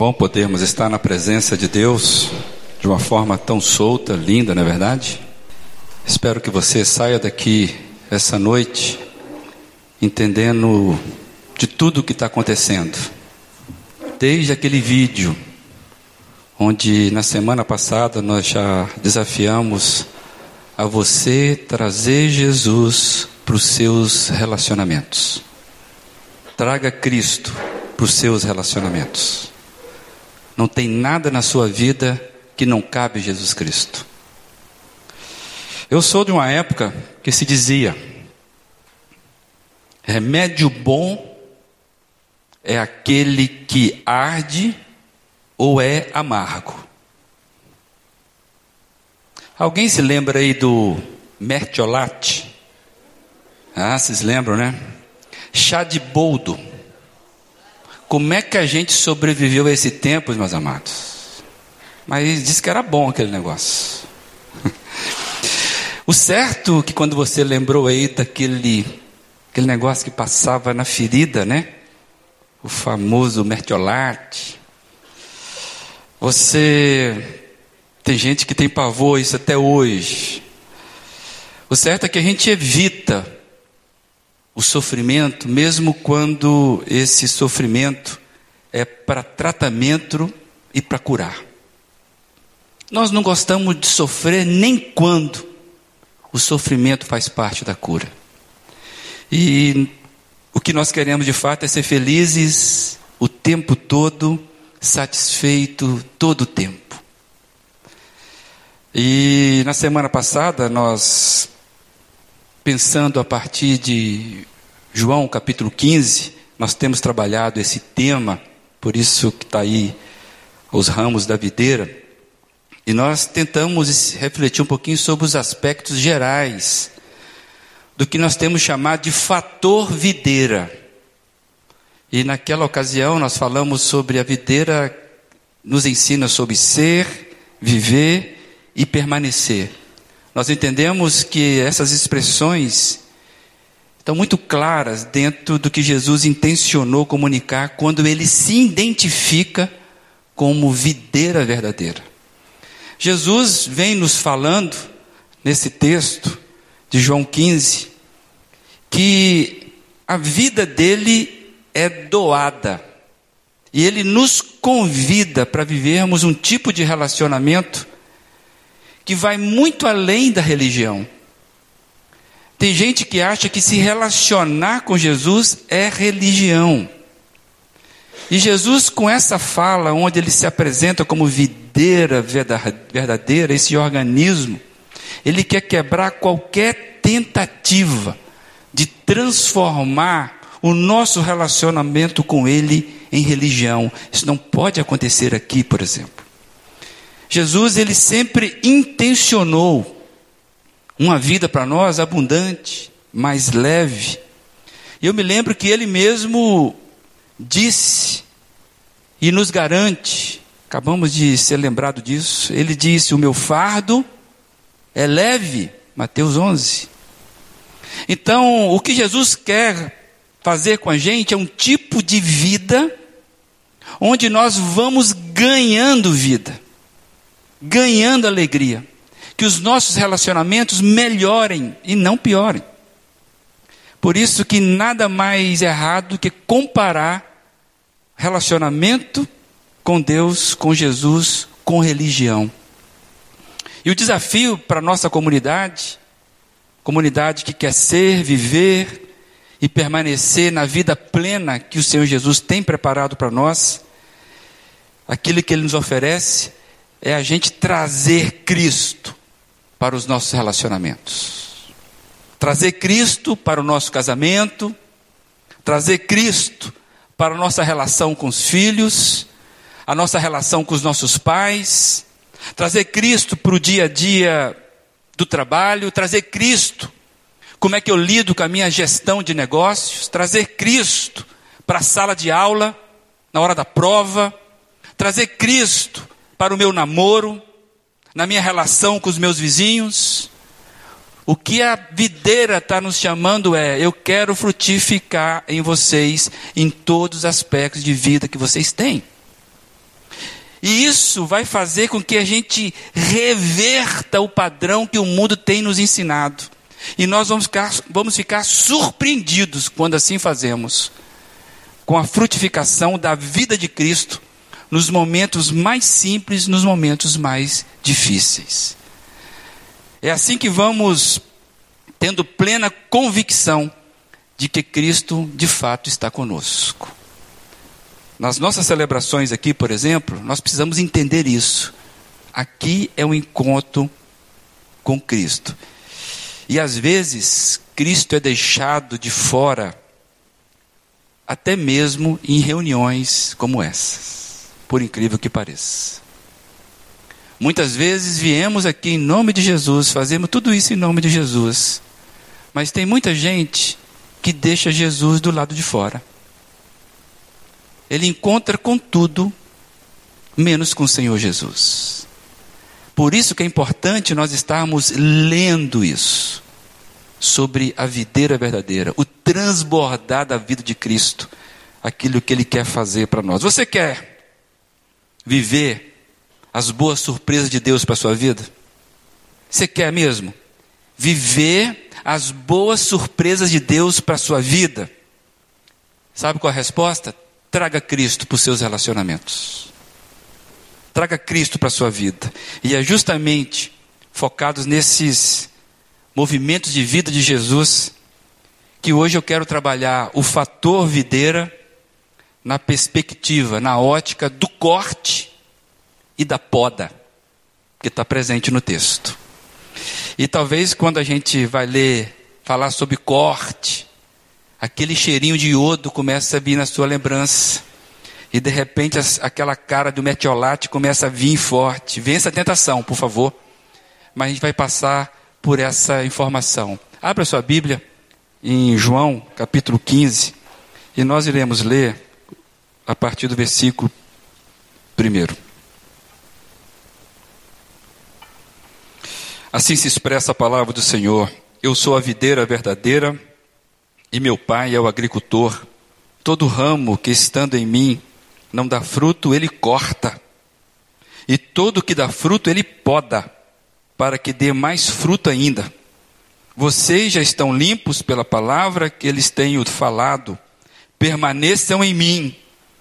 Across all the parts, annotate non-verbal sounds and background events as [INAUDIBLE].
bom podermos estar na presença de Deus de uma forma tão solta, linda, não é verdade? Espero que você saia daqui essa noite entendendo de tudo o que está acontecendo. Desde aquele vídeo, onde na semana passada nós já desafiamos a você trazer Jesus para os seus relacionamentos. Traga Cristo para os seus relacionamentos. Não tem nada na sua vida que não cabe Jesus Cristo. Eu sou de uma época que se dizia: remédio bom é aquele que arde ou é amargo. Alguém se lembra aí do mertiolate? Ah, vocês lembram, né? Chá de boldo. Como é que a gente sobreviveu a esse tempo, meus amados? Mas disse que era bom aquele negócio. [LAUGHS] o certo é que quando você lembrou aí daquele aquele negócio que passava na ferida, né? O famoso mertiolate. Você tem gente que tem pavor isso até hoje. O certo é que a gente evita o sofrimento, mesmo quando esse sofrimento é para tratamento e para curar. Nós não gostamos de sofrer nem quando o sofrimento faz parte da cura. E o que nós queremos de fato é ser felizes o tempo todo, satisfeito todo o tempo. E na semana passada nós pensando a partir de João capítulo 15, nós temos trabalhado esse tema, por isso que está aí os ramos da videira, e nós tentamos refletir um pouquinho sobre os aspectos gerais do que nós temos chamado de fator videira. E naquela ocasião nós falamos sobre a videira, nos ensina sobre ser, viver e permanecer. Nós entendemos que essas expressões estão muito claras dentro do que Jesus intencionou comunicar quando ele se identifica como videira verdadeira. Jesus vem nos falando nesse texto de João 15 que a vida dele é doada. E ele nos convida para vivermos um tipo de relacionamento que vai muito além da religião. Tem gente que acha que se relacionar com Jesus é religião. E Jesus, com essa fala, onde ele se apresenta como videira verdadeira, esse organismo, ele quer quebrar qualquer tentativa de transformar o nosso relacionamento com ele em religião. Isso não pode acontecer aqui, por exemplo. Jesus ele sempre intencionou uma vida para nós abundante, mais leve. E eu me lembro que ele mesmo disse e nos garante, acabamos de ser lembrado disso, ele disse: "O meu fardo é leve", Mateus 11. Então, o que Jesus quer fazer com a gente é um tipo de vida onde nós vamos ganhando vida ganhando alegria. Que os nossos relacionamentos melhorem e não piorem. Por isso que nada mais errado do que comparar relacionamento com Deus, com Jesus, com religião. E o desafio para nossa comunidade, comunidade que quer ser, viver e permanecer na vida plena que o Senhor Jesus tem preparado para nós, aquilo que Ele nos oferece, é a gente trazer Cristo para os nossos relacionamentos. Trazer Cristo para o nosso casamento, trazer Cristo para a nossa relação com os filhos, a nossa relação com os nossos pais, trazer Cristo para o dia a dia do trabalho, trazer Cristo, como é que eu lido com a minha gestão de negócios, trazer Cristo para a sala de aula, na hora da prova, trazer Cristo para o meu namoro, na minha relação com os meus vizinhos. O que a videira está nos chamando é: eu quero frutificar em vocês em todos os aspectos de vida que vocês têm. E isso vai fazer com que a gente reverta o padrão que o mundo tem nos ensinado. E nós vamos ficar, vamos ficar surpreendidos quando assim fazemos, com a frutificação da vida de Cristo nos momentos mais simples, nos momentos mais difíceis. É assim que vamos tendo plena convicção de que Cristo de fato está conosco. Nas nossas celebrações aqui, por exemplo, nós precisamos entender isso. Aqui é um encontro com Cristo. E às vezes, Cristo é deixado de fora, até mesmo em reuniões como essas, por incrível que pareça. Muitas vezes viemos aqui em nome de Jesus, fazemos tudo isso em nome de Jesus, mas tem muita gente que deixa Jesus do lado de fora ele encontra com tudo, menos com o Senhor Jesus. Por isso que é importante nós estarmos lendo isso, sobre a videira verdadeira, o transbordar da vida de Cristo, aquilo que Ele quer fazer para nós. Você quer viver as boas surpresas de Deus para a sua vida? Você quer mesmo? Viver as boas surpresas de Deus para a sua vida? Sabe qual a resposta? Traga Cristo para os seus relacionamentos. Traga Cristo para a sua vida. E é justamente focados nesses movimentos de vida de Jesus que hoje eu quero trabalhar o fator videira na perspectiva, na ótica do corte e da poda, que está presente no texto. E talvez quando a gente vai ler, falar sobre corte, aquele cheirinho de iodo começa a vir na sua lembrança. E de repente aquela cara do metiolate começa a vir forte. Vença a tentação, por favor. Mas a gente vai passar por essa informação. Abra sua Bíblia em João, capítulo 15, e nós iremos ler a partir do versículo 1. Assim se expressa a palavra do Senhor. Eu sou a videira verdadeira e meu pai é o agricultor. Todo ramo que estando em mim não dá fruto, ele corta. E todo que dá fruto, ele poda, para que dê mais fruto ainda. Vocês já estão limpos pela palavra que eles tenho falado. Permaneçam em mim,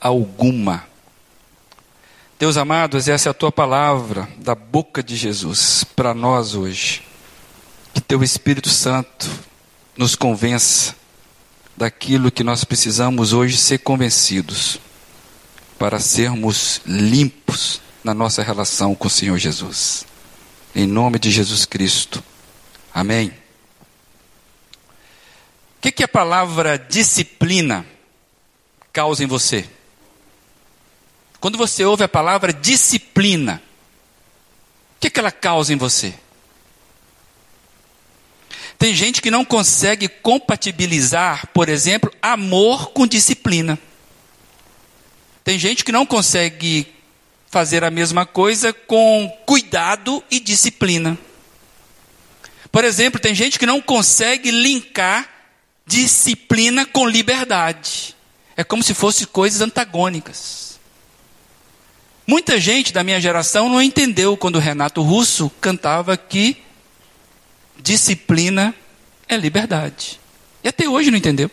alguma. Deus amados, essa é a tua palavra da boca de Jesus para nós hoje. Que teu Espírito Santo nos convença daquilo que nós precisamos hoje ser convencidos para sermos limpos na nossa relação com o Senhor Jesus. Em nome de Jesus Cristo. Amém. O que, que a palavra disciplina causa em você? Quando você ouve a palavra disciplina, o que, que ela causa em você? Tem gente que não consegue compatibilizar, por exemplo, amor com disciplina. Tem gente que não consegue fazer a mesma coisa com cuidado e disciplina. Por exemplo, tem gente que não consegue linkar disciplina com liberdade. É como se fossem coisas antagônicas. Muita gente da minha geração não entendeu quando Renato Russo cantava que disciplina é liberdade. E até hoje não entendeu.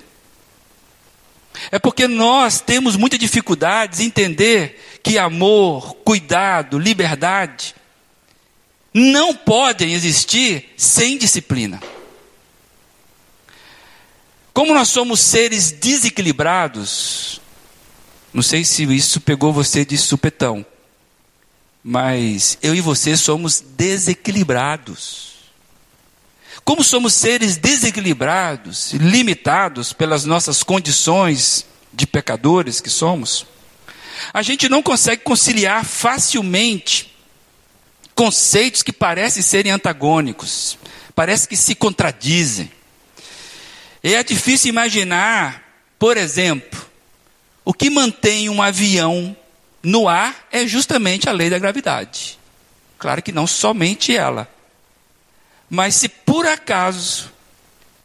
É porque nós temos muita dificuldade em entender que amor, cuidado, liberdade não podem existir sem disciplina. Como nós somos seres desequilibrados, não sei se isso pegou você de supetão, mas eu e você somos desequilibrados. Como somos seres desequilibrados, limitados pelas nossas condições de pecadores que somos, A gente não consegue conciliar facilmente conceitos que parecem serem antagônicos, parece que se contradizem. E é difícil imaginar, por exemplo, o que mantém um avião no ar é justamente a lei da gravidade. Claro que não somente ela. Mas se por acaso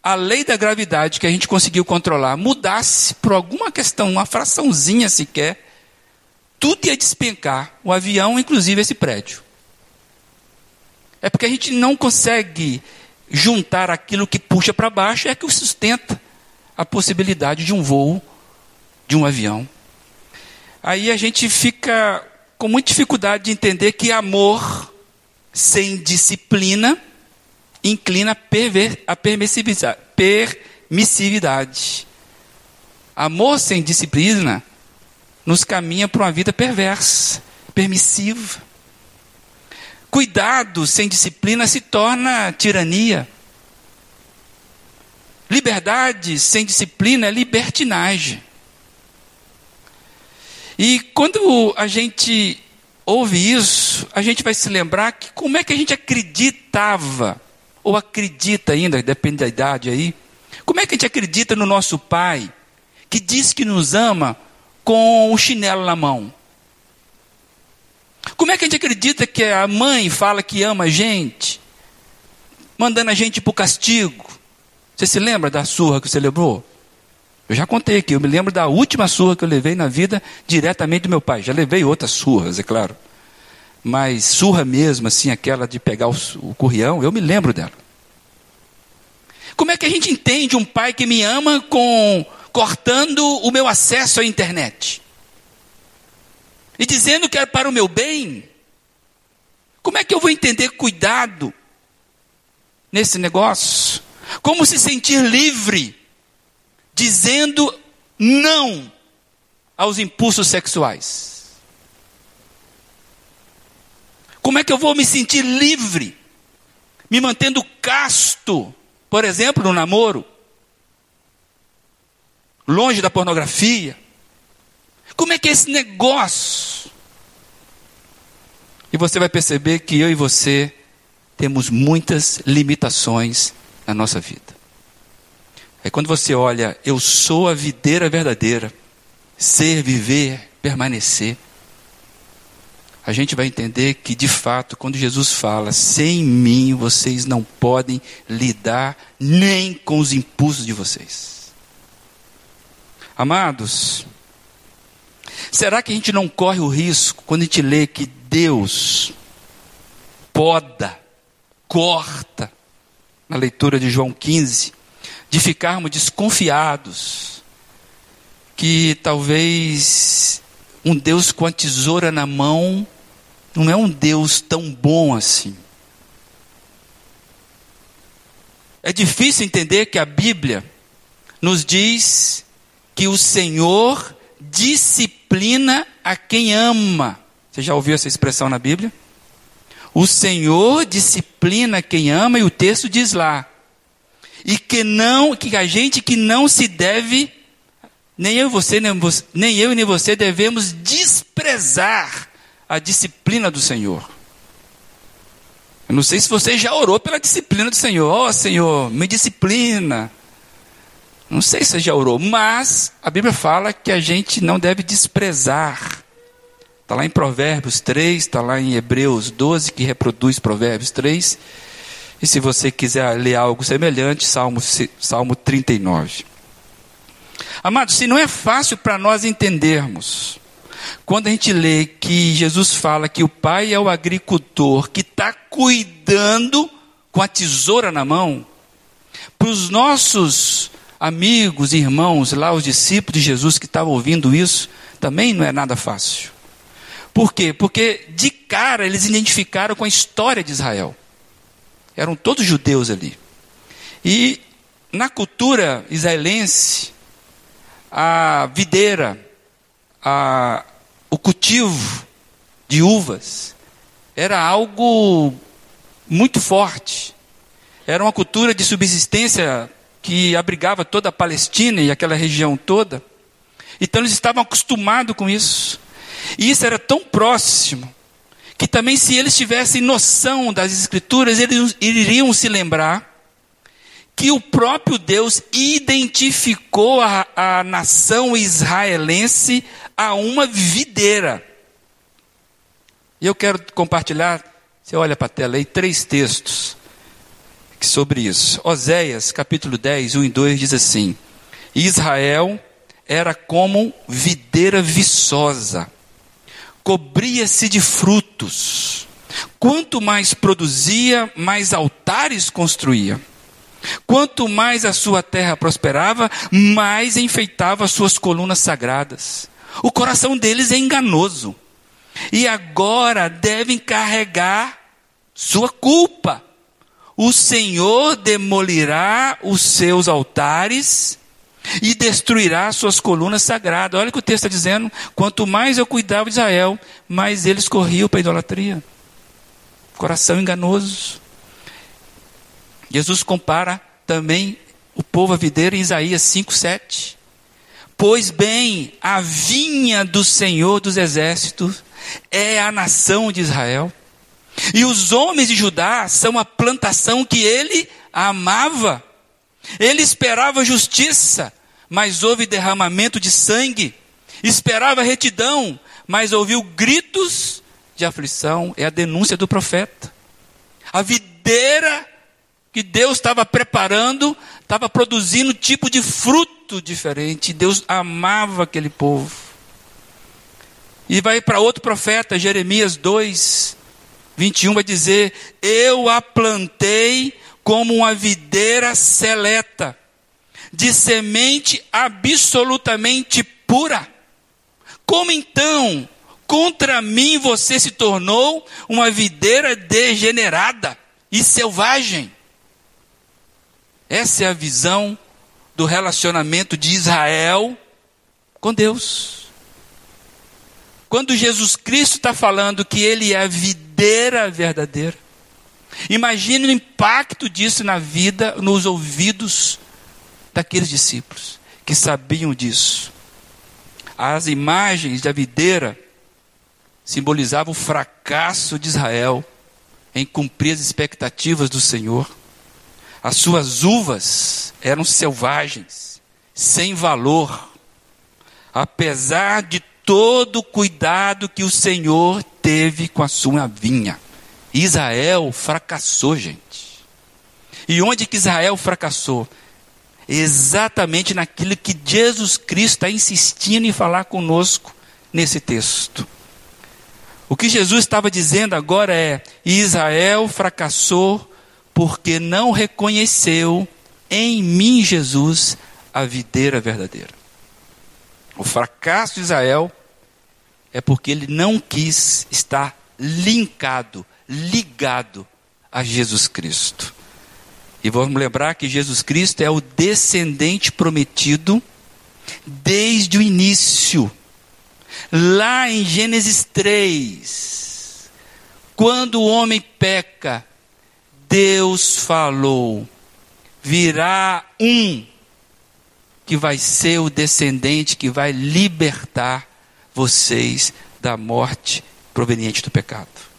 a lei da gravidade que a gente conseguiu controlar mudasse por alguma questão, uma fraçãozinha sequer, tudo ia despencar, o avião, inclusive esse prédio. É porque a gente não consegue juntar aquilo que puxa para baixo é que sustenta a possibilidade de um voo de um avião. Aí a gente fica com muita dificuldade de entender que amor sem disciplina inclina a permissividade. Amor sem disciplina nos caminha para uma vida perversa, permissiva. Cuidado sem disciplina se torna tirania. Liberdade sem disciplina é libertinagem. E quando a gente ouve isso, a gente vai se lembrar que como é que a gente acreditava, ou acredita ainda, depende da idade aí, como é que a gente acredita no nosso pai, que diz que nos ama com o chinelo na mão? Como é que a gente acredita que a mãe fala que ama a gente, mandando a gente para o castigo? Você se lembra da surra que você levou? Eu já contei aqui, eu me lembro da última surra que eu levei na vida diretamente do meu pai. Já levei outras surras, é claro. Mas surra mesmo, assim, aquela de pegar o, o currião, eu me lembro dela. Como é que a gente entende um pai que me ama com cortando o meu acesso à internet? e dizendo que é para o meu bem, como é que eu vou entender cuidado nesse negócio? Como se sentir livre, dizendo não aos impulsos sexuais? Como é que eu vou me sentir livre, me mantendo casto, por exemplo, no namoro, longe da pornografia? Como é que é esse negócio? E você vai perceber que eu e você temos muitas limitações na nossa vida. Aí quando você olha, eu sou a videira verdadeira, ser, viver, permanecer, a gente vai entender que de fato, quando Jesus fala, sem mim vocês não podem lidar nem com os impulsos de vocês. Amados, Será que a gente não corre o risco, quando a gente lê que Deus poda, corta, na leitura de João 15, de ficarmos desconfiados que talvez um Deus com a tesoura na mão não é um Deus tão bom assim. É difícil entender que a Bíblia nos diz que o Senhor disciplina a quem ama. Você já ouviu essa expressão na Bíblia? O Senhor disciplina quem ama, e o texto diz lá. E que não, que a gente que não se deve, nem eu, você, nem, você, nem eu nem você devemos desprezar a disciplina do Senhor. Eu não sei se você já orou pela disciplina do Senhor. Ó oh, Senhor, me disciplina. Não sei se você já orou, mas a Bíblia fala que a gente não deve desprezar. Está lá em Provérbios 3, está lá em Hebreus 12, que reproduz Provérbios 3. E se você quiser ler algo semelhante, Salmo, Salmo 39. Amados, se não é fácil para nós entendermos, quando a gente lê que Jesus fala que o pai é o agricultor que está cuidando com a tesoura na mão, para os nossos amigos, irmãos, lá os discípulos de Jesus que estavam ouvindo isso, também não é nada fácil. Por quê? Porque de cara eles identificaram com a história de Israel. Eram todos judeus ali. E na cultura israelense, a videira, a, o cultivo de uvas, era algo muito forte. Era uma cultura de subsistência que abrigava toda a Palestina e aquela região toda. Então eles estavam acostumados com isso. E isso era tão próximo que também, se eles tivessem noção das Escrituras, eles iriam se lembrar que o próprio Deus identificou a, a nação israelense a uma videira. E eu quero compartilhar, você olha para a tela aí, três textos sobre isso. Oséias, capítulo 10, 1 e 2 diz assim: Israel era como videira viçosa, cobria-se de frutos. Quanto mais produzia, mais altares construía. Quanto mais a sua terra prosperava, mais enfeitava as suas colunas sagradas. O coração deles é enganoso. E agora devem carregar sua culpa. O Senhor demolirá os seus altares e destruirá suas colunas sagradas. Olha o que o texto está dizendo. Quanto mais eu cuidava de Israel, mais eles corriam para a idolatria. Coração enganoso. Jesus compara também o povo a videira em Isaías 5, 7. Pois bem, a vinha do Senhor dos exércitos é a nação de Israel. E os homens de Judá são a plantação que ele amava. Ele esperava justiça, mas houve derramamento de sangue. Esperava retidão, mas ouviu gritos de aflição. É a denúncia do profeta. A videira que Deus estava preparando, estava produzindo tipo de fruto diferente. Deus amava aquele povo. E vai para outro profeta, Jeremias 2, 21, vai dizer: Eu a plantei como uma videira seleta, de semente absolutamente pura. Como então, contra mim você se tornou uma videira degenerada e selvagem? Essa é a visão do relacionamento de Israel com Deus. Quando Jesus Cristo está falando que Ele é a videira verdadeira, imagine o impacto disso na vida, nos ouvidos daqueles discípulos que sabiam disso. As imagens da videira simbolizavam o fracasso de Israel em cumprir as expectativas do Senhor. As suas uvas eram selvagens, sem valor, apesar de todo o cuidado que o Senhor teve com a sua vinha. Israel fracassou, gente. E onde que Israel fracassou? Exatamente naquilo que Jesus Cristo está insistindo em falar conosco nesse texto. O que Jesus estava dizendo agora é: Israel fracassou porque não reconheceu em mim, Jesus, a videira verdadeira. O fracasso de Israel é porque ele não quis estar linkado, ligado a Jesus Cristo. E vamos lembrar que Jesus Cristo é o descendente prometido desde o início. Lá em Gênesis 3, quando o homem peca, Deus falou: virá um que vai ser o descendente que vai libertar vocês da morte proveniente do pecado.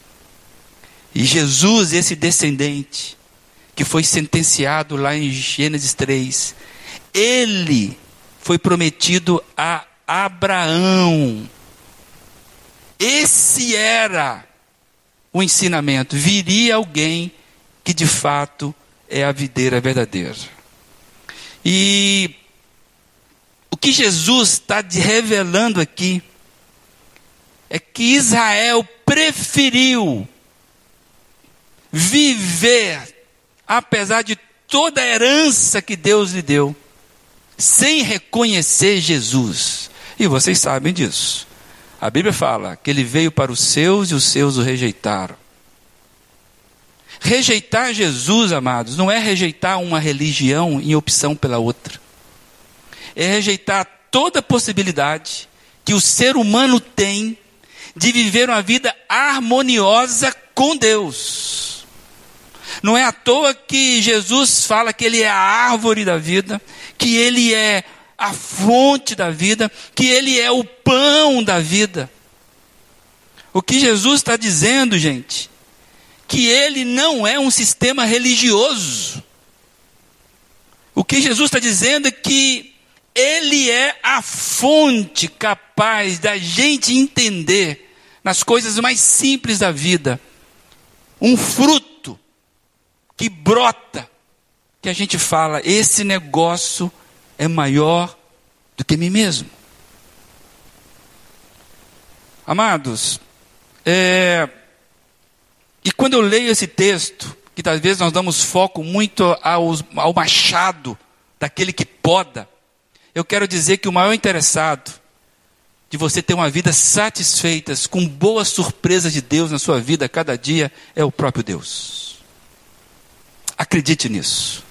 E Jesus, esse descendente, que foi sentenciado lá em Gênesis 3, ele foi prometido a Abraão. Esse era o ensinamento. Viria alguém que de fato é a videira verdadeira. E o que Jesus está revelando aqui é que Israel preferiu viver, apesar de toda a herança que Deus lhe deu, sem reconhecer Jesus. E vocês sabem disso. A Bíblia fala que ele veio para os seus e os seus o rejeitaram. Rejeitar Jesus, amados, não é rejeitar uma religião em opção pela outra. É rejeitar toda possibilidade que o ser humano tem de viver uma vida harmoniosa com Deus. Não é à toa que Jesus fala que Ele é a árvore da vida, que Ele é a fonte da vida, que Ele é o pão da vida. O que Jesus está dizendo, gente, que ele não é um sistema religioso. O que Jesus está dizendo é que ele é a fonte capaz da gente entender nas coisas mais simples da vida um fruto que brota, que a gente fala, esse negócio é maior do que mim mesmo. Amados, é, e quando eu leio esse texto, que vezes nós damos foco muito ao, ao machado daquele que poda, eu quero dizer que o maior interessado de você ter uma vida satisfeita, com boas surpresas de Deus na sua vida a cada dia, é o próprio Deus. Acredite nisso.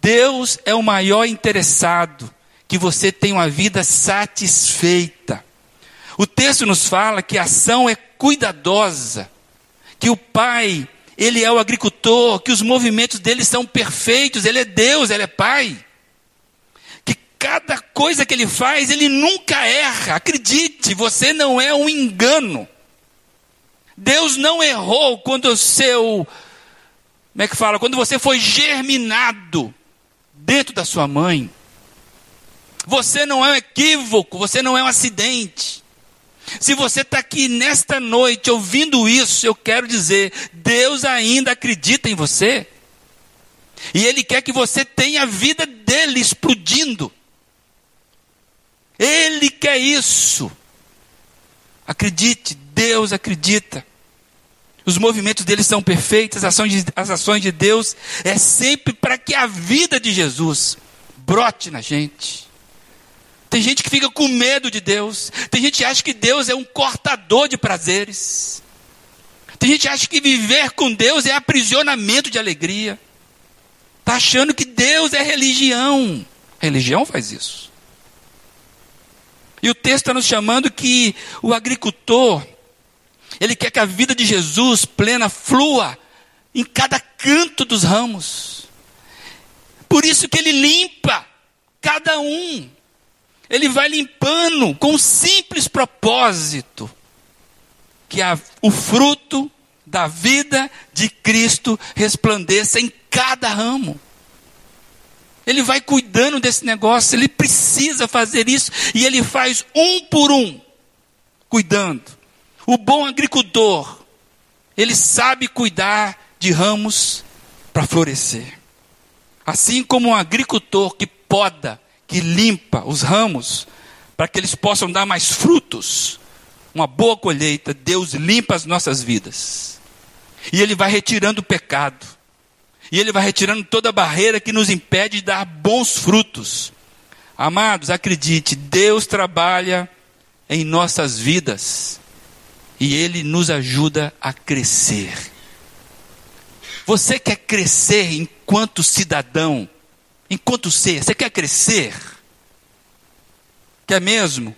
Deus é o maior interessado que você tenha uma vida satisfeita. O texto nos fala que a ação é cuidadosa, que o pai, ele é o agricultor, que os movimentos dele são perfeitos, ele é Deus, ele é pai cada coisa que ele faz, ele nunca erra. Acredite, você não é um engano. Deus não errou quando o seu. Como é que fala? Quando você foi germinado dentro da sua mãe. Você não é um equívoco, você não é um acidente. Se você está aqui nesta noite ouvindo isso, eu quero dizer: Deus ainda acredita em você. E Ele quer que você tenha a vida dele explodindo. Ele quer isso. Acredite, Deus acredita. Os movimentos dele são perfeitos, as ações de, as ações de Deus é sempre para que a vida de Jesus brote na gente. Tem gente que fica com medo de Deus. Tem gente que acha que Deus é um cortador de prazeres. Tem gente que acha que viver com Deus é aprisionamento de alegria. Está achando que Deus é religião. religião faz isso. E o texto está nos chamando que o agricultor, ele quer que a vida de Jesus plena flua em cada canto dos ramos. Por isso que ele limpa cada um. Ele vai limpando com um simples propósito que a, o fruto da vida de Cristo resplandeça em cada ramo. Ele vai cuidando desse negócio, ele precisa fazer isso e ele faz um por um, cuidando. O bom agricultor, ele sabe cuidar de ramos para florescer. Assim como um agricultor que poda, que limpa os ramos para que eles possam dar mais frutos, uma boa colheita, Deus limpa as nossas vidas. E ele vai retirando o pecado e Ele vai retirando toda a barreira que nos impede de dar bons frutos. Amados, acredite, Deus trabalha em nossas vidas e Ele nos ajuda a crescer. Você quer crescer enquanto cidadão, enquanto ser? Você quer crescer? Quer mesmo?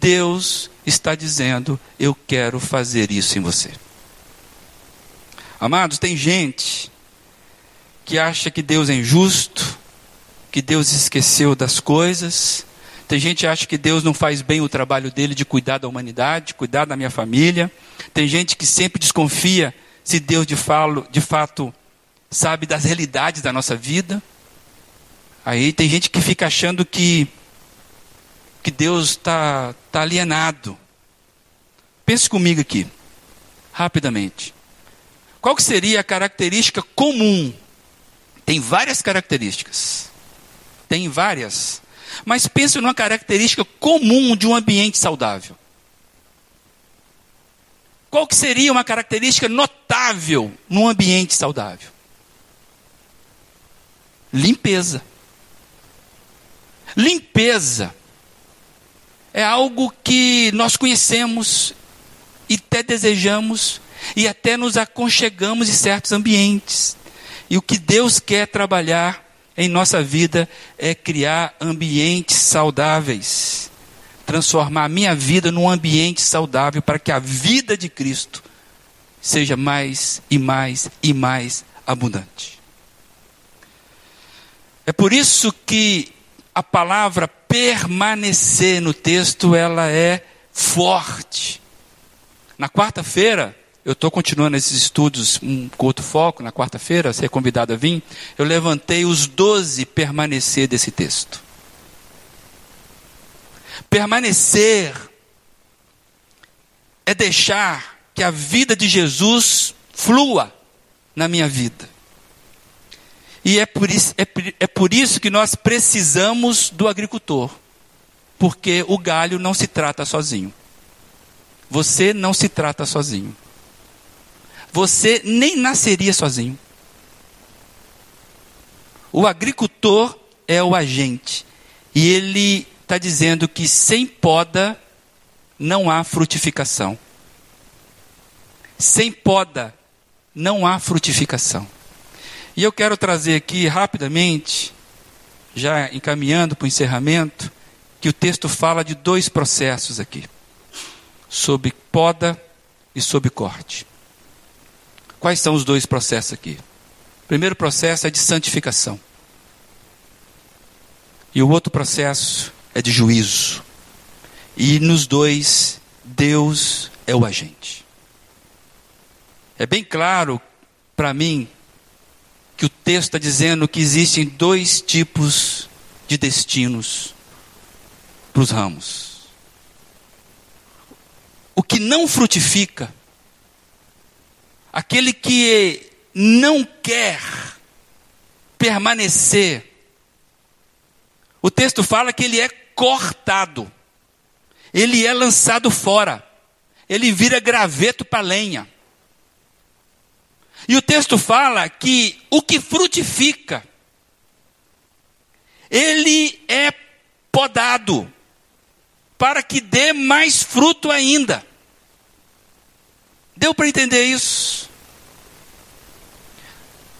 Deus está dizendo: Eu quero fazer isso em você. Amados, tem gente que acha que Deus é injusto, que Deus esqueceu das coisas. Tem gente que acha que Deus não faz bem o trabalho dele de cuidar da humanidade, cuidar da minha família. Tem gente que sempre desconfia se Deus de, falo, de fato sabe das realidades da nossa vida. Aí tem gente que fica achando que, que Deus está tá alienado. Pense comigo aqui, rapidamente. Qual que seria a característica comum tem várias características. Tem várias. Mas pense numa característica comum de um ambiente saudável. Qual que seria uma característica notável num ambiente saudável? Limpeza. Limpeza é algo que nós conhecemos e até desejamos e até nos aconchegamos em certos ambientes. E o que Deus quer trabalhar em nossa vida é criar ambientes saudáveis. Transformar a minha vida num ambiente saudável para que a vida de Cristo seja mais e mais e mais abundante. É por isso que a palavra permanecer no texto ela é forte. Na quarta-feira, eu estou continuando esses estudos um, com outro foco, na quarta-feira, ser convidado a vir, eu levantei os doze permanecer desse texto. Permanecer é deixar que a vida de Jesus flua na minha vida. E é por isso, é, é por isso que nós precisamos do agricultor. Porque o galho não se trata sozinho. Você não se trata sozinho. Você nem nasceria sozinho. O agricultor é o agente. E ele está dizendo que sem poda não há frutificação. Sem poda não há frutificação. E eu quero trazer aqui rapidamente, já encaminhando para o encerramento, que o texto fala de dois processos aqui: sobre poda e sobre corte. Quais são os dois processos aqui? O primeiro processo é de santificação. E o outro processo é de juízo. E nos dois, Deus é o agente. É bem claro para mim que o texto está dizendo que existem dois tipos de destinos para os ramos. O que não frutifica, aquele que não quer permanecer, o texto fala que ele é cortado, ele é lançado fora, ele vira graveto para lenha. E o texto fala que o que frutifica, ele é podado para que dê mais fruto ainda. Deu para entender isso?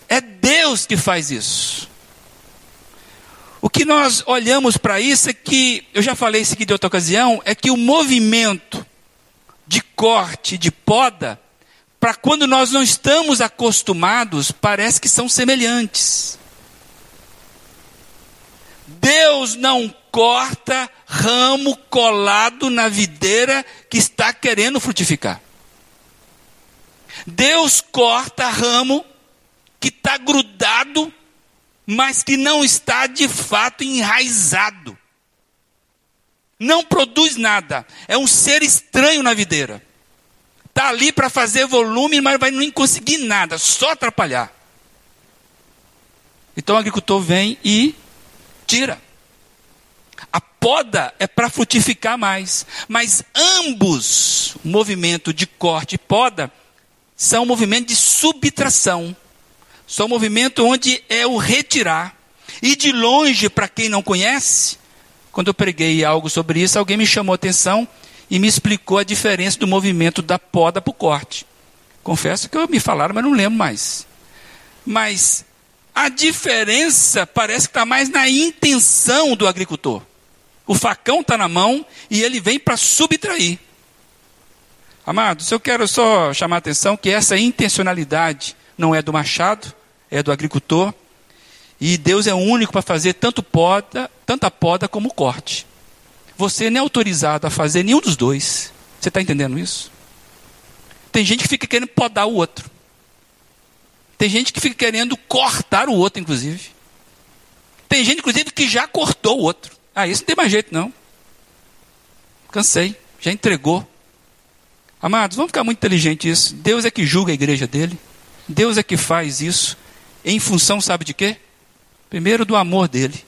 É Deus que faz isso. O que nós olhamos para isso é que, eu já falei isso aqui de outra ocasião, é que o movimento de corte, de poda, para quando nós não estamos acostumados, parece que são semelhantes. Deus não corta ramo colado na videira que está querendo frutificar. Deus corta ramo que está grudado, mas que não está de fato enraizado. Não produz nada. É um ser estranho na videira. Está ali para fazer volume, mas vai nem conseguir nada, só atrapalhar. Então o agricultor vem e tira. A poda é para frutificar mais. Mas ambos, movimento de corte e poda, são um movimento de subtração. São um movimento onde é o retirar. E de longe, para quem não conhece, quando eu preguei algo sobre isso, alguém me chamou a atenção e me explicou a diferença do movimento da poda para o corte. Confesso que eu me falaram, mas não lembro mais. Mas a diferença parece que está mais na intenção do agricultor. O facão está na mão e ele vem para subtrair. Amados, eu quero só chamar a atenção que essa intencionalidade não é do machado, é do agricultor. E Deus é o único para fazer tanto poda, tanta poda como corte. Você não é autorizado a fazer nenhum dos dois. Você está entendendo isso? Tem gente que fica querendo podar o outro. Tem gente que fica querendo cortar o outro, inclusive. Tem gente, inclusive, que já cortou o outro. Ah, isso não tem mais jeito, não. Cansei, já entregou. Amados, vamos ficar muito inteligentes isso. Deus é que julga a igreja dele. Deus é que faz isso em função, sabe de quê? Primeiro do amor dele,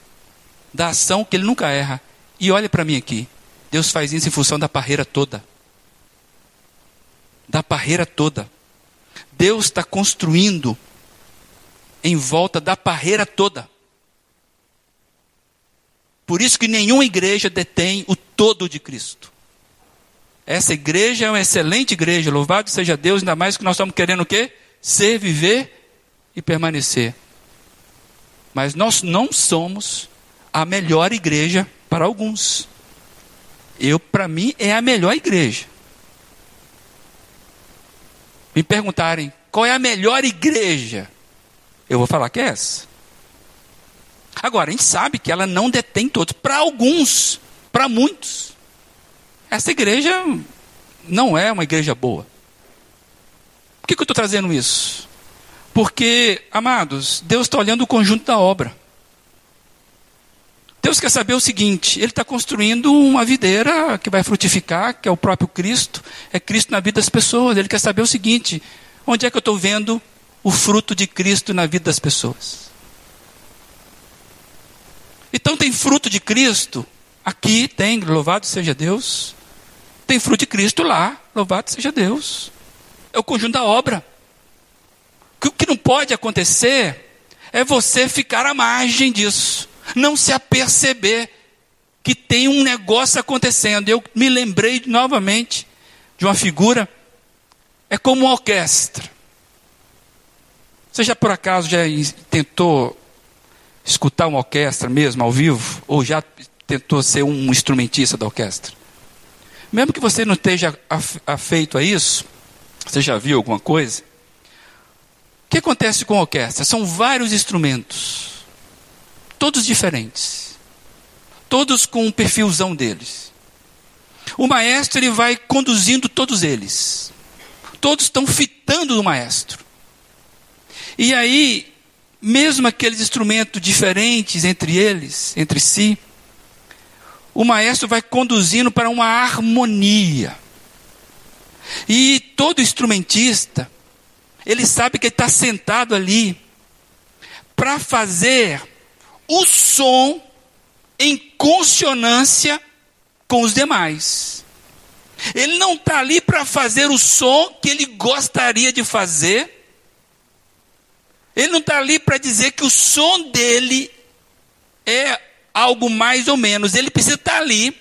da ação que ele nunca erra. E olhe para mim aqui. Deus faz isso em função da parreira toda. Da parreira toda. Deus está construindo em volta da parreira toda. Por isso que nenhuma igreja detém o todo de Cristo. Essa igreja é uma excelente igreja, louvado seja Deus, ainda mais que nós estamos querendo o quê? Ser, viver e permanecer. Mas nós não somos a melhor igreja para alguns. Eu, para mim, é a melhor igreja. Me perguntarem qual é a melhor igreja, eu vou falar que é essa. Agora, a gente sabe que ela não detém todos. Para alguns, para muitos, essa igreja não é uma igreja boa. Por que, que eu estou trazendo isso? Porque, amados, Deus está olhando o conjunto da obra. Deus quer saber o seguinte: Ele está construindo uma videira que vai frutificar, que é o próprio Cristo, é Cristo na vida das pessoas. Ele quer saber o seguinte: onde é que eu estou vendo o fruto de Cristo na vida das pessoas? Então tem fruto de Cristo aqui, tem, louvado seja Deus. Tem fruto de Cristo lá, louvado seja Deus. É o conjunto da obra. O que não pode acontecer é você ficar à margem disso, não se aperceber que tem um negócio acontecendo. Eu me lembrei novamente de uma figura, é como uma orquestra. Você já por acaso já tentou escutar uma orquestra mesmo ao vivo? Ou já tentou ser um instrumentista da orquestra? Mesmo que você não esteja afeito a isso, você já viu alguma coisa? O que acontece com a orquestra? São vários instrumentos, todos diferentes, todos com um perfilzão deles. O maestro ele vai conduzindo todos eles, todos estão fitando o maestro. E aí, mesmo aqueles instrumentos diferentes entre eles, entre si, o maestro vai conduzindo para uma harmonia. E todo instrumentista, ele sabe que está sentado ali para fazer o som em consonância com os demais. Ele não está ali para fazer o som que ele gostaria de fazer. Ele não está ali para dizer que o som dele é algo mais ou menos. Ele precisa estar ali,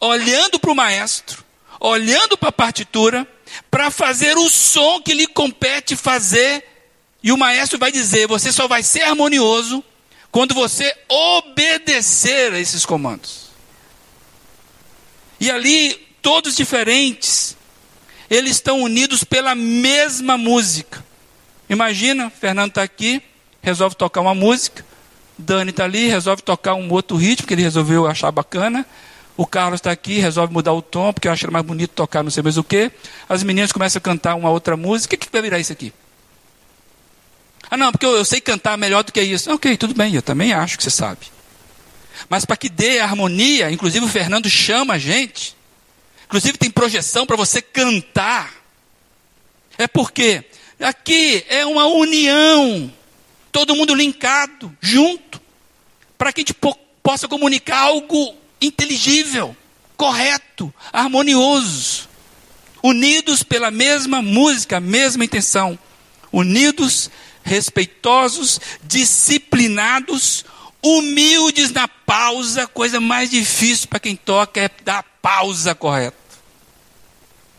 olhando para o maestro, olhando para a partitura, para fazer o som que lhe compete fazer. E o maestro vai dizer: você só vai ser harmonioso quando você obedecer a esses comandos. E ali, todos diferentes, eles estão unidos pela mesma música. Imagina, Fernando está aqui, resolve tocar uma música. Dani está ali, resolve tocar um outro ritmo que ele resolveu achar bacana. O Carlos está aqui, resolve mudar o tom, porque acha mais bonito tocar não sei mais o quê. As meninas começam a cantar uma outra música. O que, que vai virar isso aqui? Ah, não, porque eu, eu sei cantar melhor do que isso. Ok, tudo bem, eu também acho que você sabe. Mas para que dê harmonia, inclusive o Fernando chama a gente, inclusive tem projeção para você cantar. É porque aqui é uma união todo mundo linkado, junto, para que a gente po possa comunicar algo inteligível, correto, harmonioso, unidos pela mesma música, mesma intenção, unidos, respeitosos, disciplinados, humildes na pausa, coisa mais difícil para quem toca é dar a pausa correta.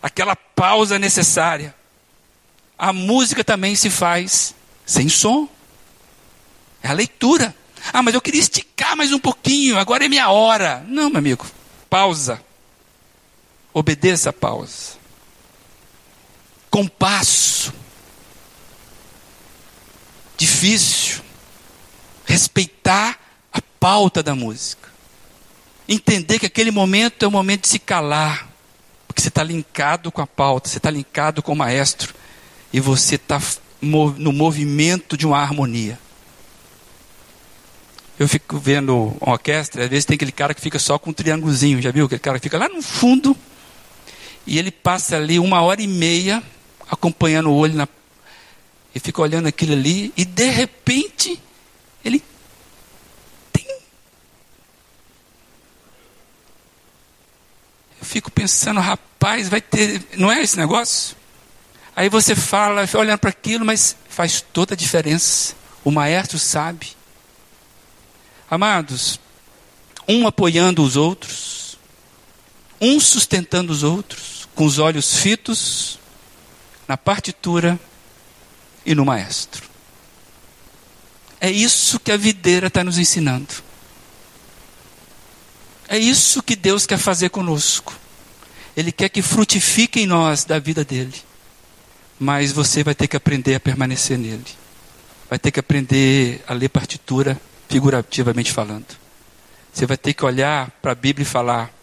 Aquela pausa necessária. A música também se faz sem som. É a leitura. Ah, mas eu queria esticar mais um pouquinho, agora é minha hora. Não, meu amigo, pausa. Obedeça a pausa. Compasso. Difícil. Respeitar a pauta da música. Entender que aquele momento é o momento de se calar. Porque você está linkado com a pauta, você está linkado com o maestro. E você está no movimento de uma harmonia. Eu fico vendo uma orquestra, às vezes tem aquele cara que fica só com um triângulozinho, já viu? Aquele cara que fica lá no fundo e ele passa ali uma hora e meia acompanhando o olho na. E fica olhando aquilo ali e de repente ele tem. Eu fico pensando, rapaz, vai ter. Não é esse negócio? Aí você fala, olhando para aquilo, mas faz toda a diferença. O maestro sabe. Amados, um apoiando os outros, um sustentando os outros, com os olhos fitos na partitura e no maestro. É isso que a videira está nos ensinando. É isso que Deus quer fazer conosco. Ele quer que frutifique em nós da vida dele. Mas você vai ter que aprender a permanecer nele. Vai ter que aprender a ler partitura figurativamente falando. Você vai ter que olhar para a Bíblia e falar: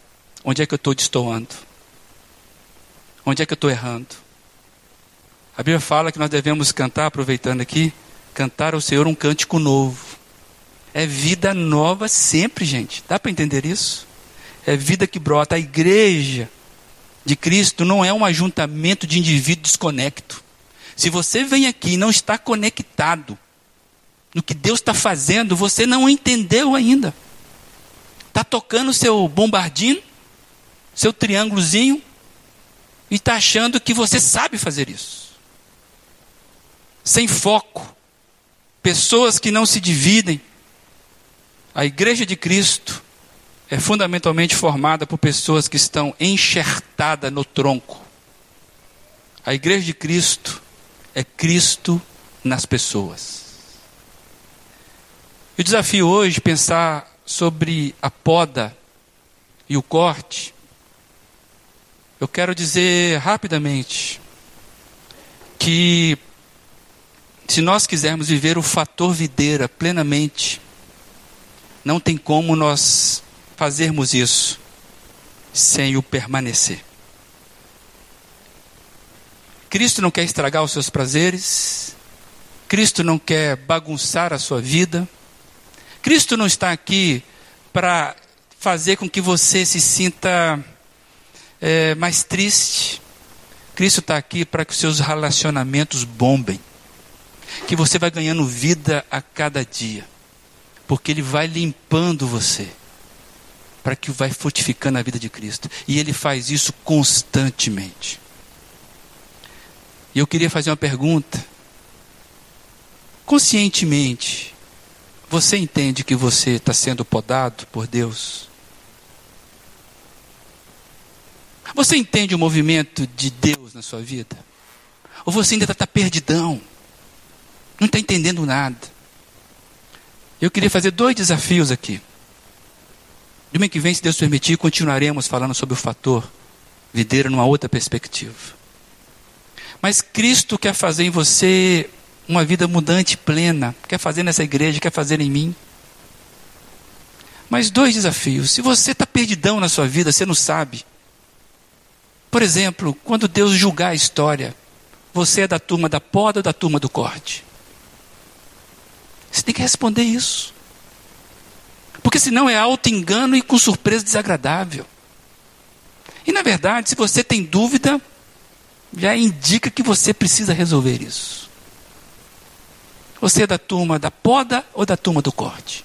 onde é que eu estou destoando? Onde é que eu estou errando? A Bíblia fala que nós devemos cantar, aproveitando aqui, cantar ao Senhor um cântico novo. É vida nova sempre, gente. Dá para entender isso? É vida que brota. A igreja de Cristo não é um ajuntamento de indivíduos desconecto. Se você vem aqui e não está conectado no que Deus está fazendo, você não entendeu ainda. Está tocando seu bombardino, seu triângulozinho, e está achando que você sabe fazer isso. Sem foco. Pessoas que não se dividem. A igreja de Cristo é fundamentalmente formada por pessoas que estão enxertadas no tronco. A igreja de Cristo é Cristo nas pessoas. O desafio hoje é pensar sobre a poda e o corte. Eu quero dizer rapidamente que se nós quisermos viver o fator videira plenamente, não tem como nós fazermos isso sem o permanecer. Cristo não quer estragar os seus prazeres, Cristo não quer bagunçar a sua vida, Cristo não está aqui para fazer com que você se sinta é, mais triste. Cristo está aqui para que os seus relacionamentos bombem, que você vai ganhando vida a cada dia, porque Ele vai limpando você para que vai fortificando a vida de Cristo. E ele faz isso constantemente. E eu queria fazer uma pergunta. Conscientemente, você entende que você está sendo podado por Deus? Você entende o movimento de Deus na sua vida? Ou você ainda está perdidão? Não está entendendo nada? Eu queria fazer dois desafios aqui. Domingo que vem, se Deus permitir, continuaremos falando sobre o fator videira numa outra perspectiva. Mas Cristo quer fazer em você uma vida mudante plena, quer fazer nessa igreja, quer fazer em mim. Mas dois desafios. Se você está perdidão na sua vida, você não sabe. Por exemplo, quando Deus julgar a história, você é da turma da poda ou da turma do corte? Você tem que responder isso. Porque senão é auto-engano e com surpresa desagradável. E na verdade, se você tem dúvida, já indica que você precisa resolver isso. Você é da turma da poda ou da turma do corte?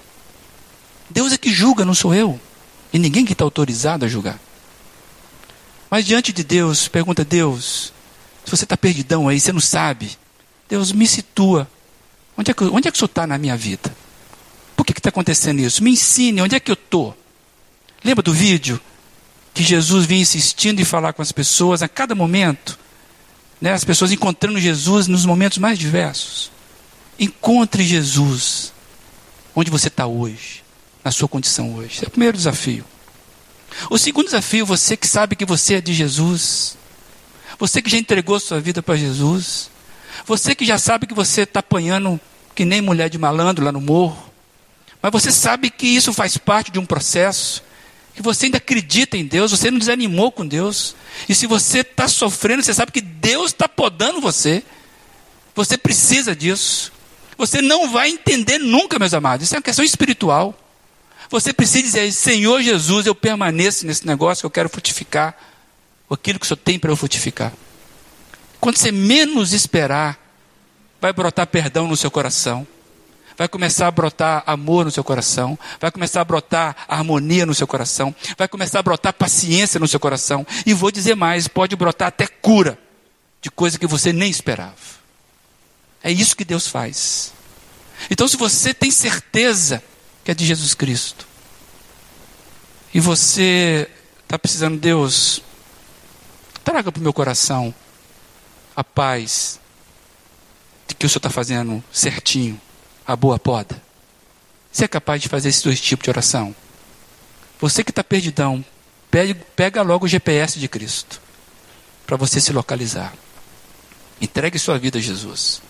Deus é que julga, não sou eu. E ninguém que está autorizado a julgar. Mas diante de Deus, pergunta a Deus, se você está perdidão aí, você não sabe. Deus me situa. Onde é que, onde é que o senhor está na minha vida? Por que está acontecendo isso? Me ensine, onde é que eu estou? Lembra do vídeo? Que Jesus vinha insistindo em falar com as pessoas a cada momento. Né? As pessoas encontrando Jesus nos momentos mais diversos. Encontre Jesus onde você está hoje, na sua condição hoje. Esse é o primeiro desafio. O segundo desafio, você que sabe que você é de Jesus, você que já entregou sua vida para Jesus, você que já sabe que você está apanhando que nem mulher de malandro lá no morro, mas você sabe que isso faz parte de um processo, que você ainda acredita em Deus, você não desanimou com Deus. E se você está sofrendo, você sabe que Deus está podando você. Você precisa disso. Você não vai entender nunca, meus amados. Isso é uma questão espiritual. Você precisa dizer, Senhor Jesus, eu permaneço nesse negócio que eu quero frutificar. Aquilo que o Senhor tem para eu frutificar. Quando você menos esperar, vai brotar perdão no seu coração vai começar a brotar amor no seu coração, vai começar a brotar harmonia no seu coração, vai começar a brotar paciência no seu coração, e vou dizer mais: pode brotar até cura de coisa que você nem esperava. É isso que Deus faz. Então, se você tem certeza que é de Jesus Cristo, e você está precisando, Deus, traga para o meu coração a paz de que o Senhor está fazendo certinho a boa poda? Você é capaz de fazer esses dois tipos de oração? Você que está perdidão, pega logo o GPS de Cristo para você se localizar. Entregue sua vida a Jesus.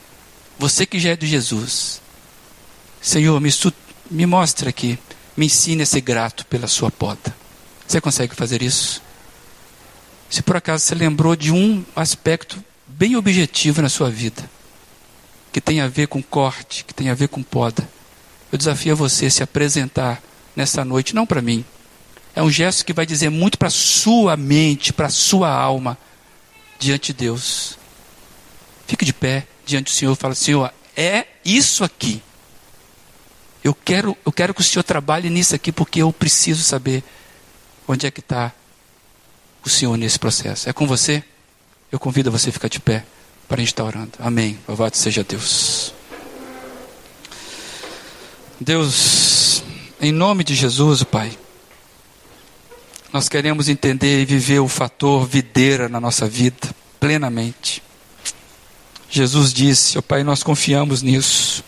Você que já é de Jesus, Senhor, me, me mostra aqui, me ensine a ser grato pela sua poda. Você consegue fazer isso? Se por acaso você lembrou de um aspecto bem objetivo na sua vida, que tem a ver com corte, que tem a ver com poda, eu desafio a você se apresentar nessa noite, não para mim. É um gesto que vai dizer muito para a sua mente, para a sua alma, diante de Deus. Fique de pé diante do Senhor e fala: Senhor, é isso aqui. Eu quero, eu quero que o Senhor trabalhe nisso aqui, porque eu preciso saber onde é que está o Senhor nesse processo. É com você? Eu convido você a ficar de pé para a gente estar orando. Amém. Louvado seja Deus. Deus, em nome de Jesus, Pai, nós queremos entender e viver o fator videira na nossa vida plenamente. Jesus disse: oh, Pai, nós confiamos nisso.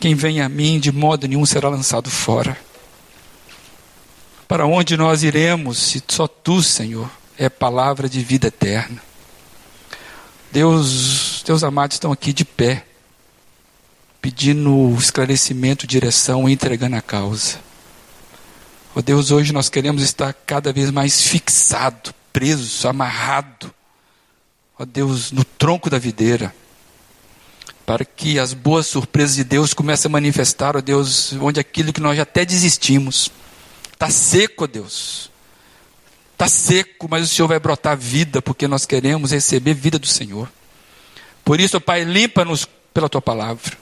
Quem vem a mim, de modo nenhum será lançado fora. Para onde nós iremos, se só tu, Senhor, é palavra de vida eterna? Deus, teus amados estão aqui de pé, pedindo esclarecimento, direção e entregando a causa. Oh Deus, hoje nós queremos estar cada vez mais fixado, preso, amarrado, ó oh Deus, no tronco da videira para que as boas surpresas de Deus comecem a manifestar, ó Deus, onde aquilo que nós até desistimos. Está seco, ó Deus. Está seco, mas o Senhor vai brotar vida, porque nós queremos receber vida do Senhor. Por isso, ó Pai, limpa-nos pela tua palavra.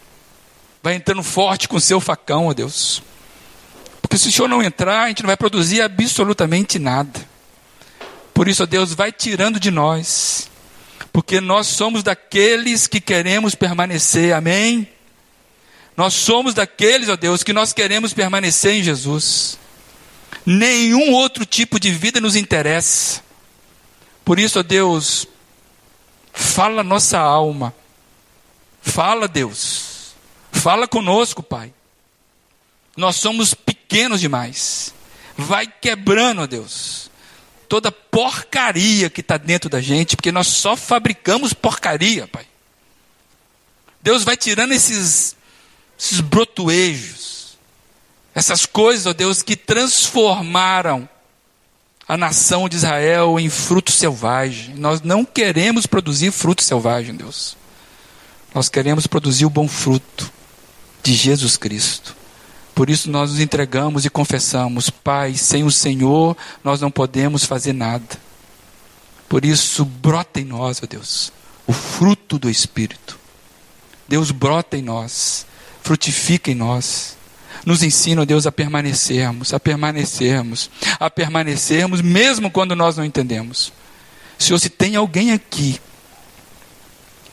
Vai entrando forte com o seu facão, ó Deus. Porque se o Senhor não entrar, a gente não vai produzir absolutamente nada. Por isso, ó Deus, vai tirando de nós porque nós somos daqueles que queremos permanecer, amém? Nós somos daqueles, ó Deus, que nós queremos permanecer em Jesus. Nenhum outro tipo de vida nos interessa. Por isso, ó Deus, fala nossa alma. Fala, Deus. Fala conosco, Pai. Nós somos pequenos demais. Vai quebrando, ó Deus toda porcaria que está dentro da gente, porque nós só fabricamos porcaria, Pai. Deus vai tirando esses, esses brotuejos, essas coisas, ó Deus, que transformaram a nação de Israel em fruto selvagem. Nós não queremos produzir fruto selvagem, Deus. Nós queremos produzir o bom fruto de Jesus Cristo. Por isso nós nos entregamos e confessamos: Pai, sem o Senhor nós não podemos fazer nada. Por isso, brota em nós, ó Deus, o fruto do Espírito. Deus brota em nós, frutifica em nós. Nos ensina, ó Deus, a permanecermos, a permanecermos, a permanecermos, mesmo quando nós não entendemos. Senhor, se tem alguém aqui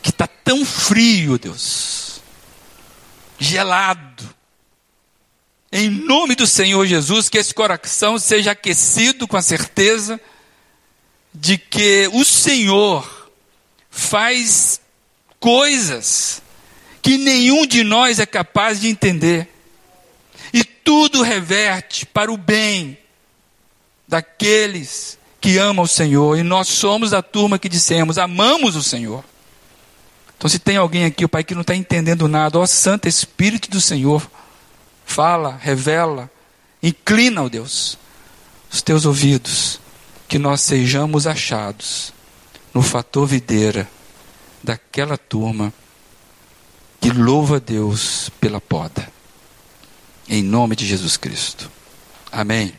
que está tão frio, Deus, gelado, em nome do Senhor Jesus, que esse coração seja aquecido com a certeza de que o Senhor faz coisas que nenhum de nós é capaz de entender. E tudo reverte para o bem daqueles que amam o Senhor. E nós somos a turma que dissemos: amamos o Senhor. Então, se tem alguém aqui, o Pai, que não está entendendo nada, ó Santo Espírito do Senhor, fala, revela, inclina, ó Deus, os teus ouvidos, que nós sejamos achados no fator videira daquela turma que louva a Deus pela poda. Em nome de Jesus Cristo. Amém.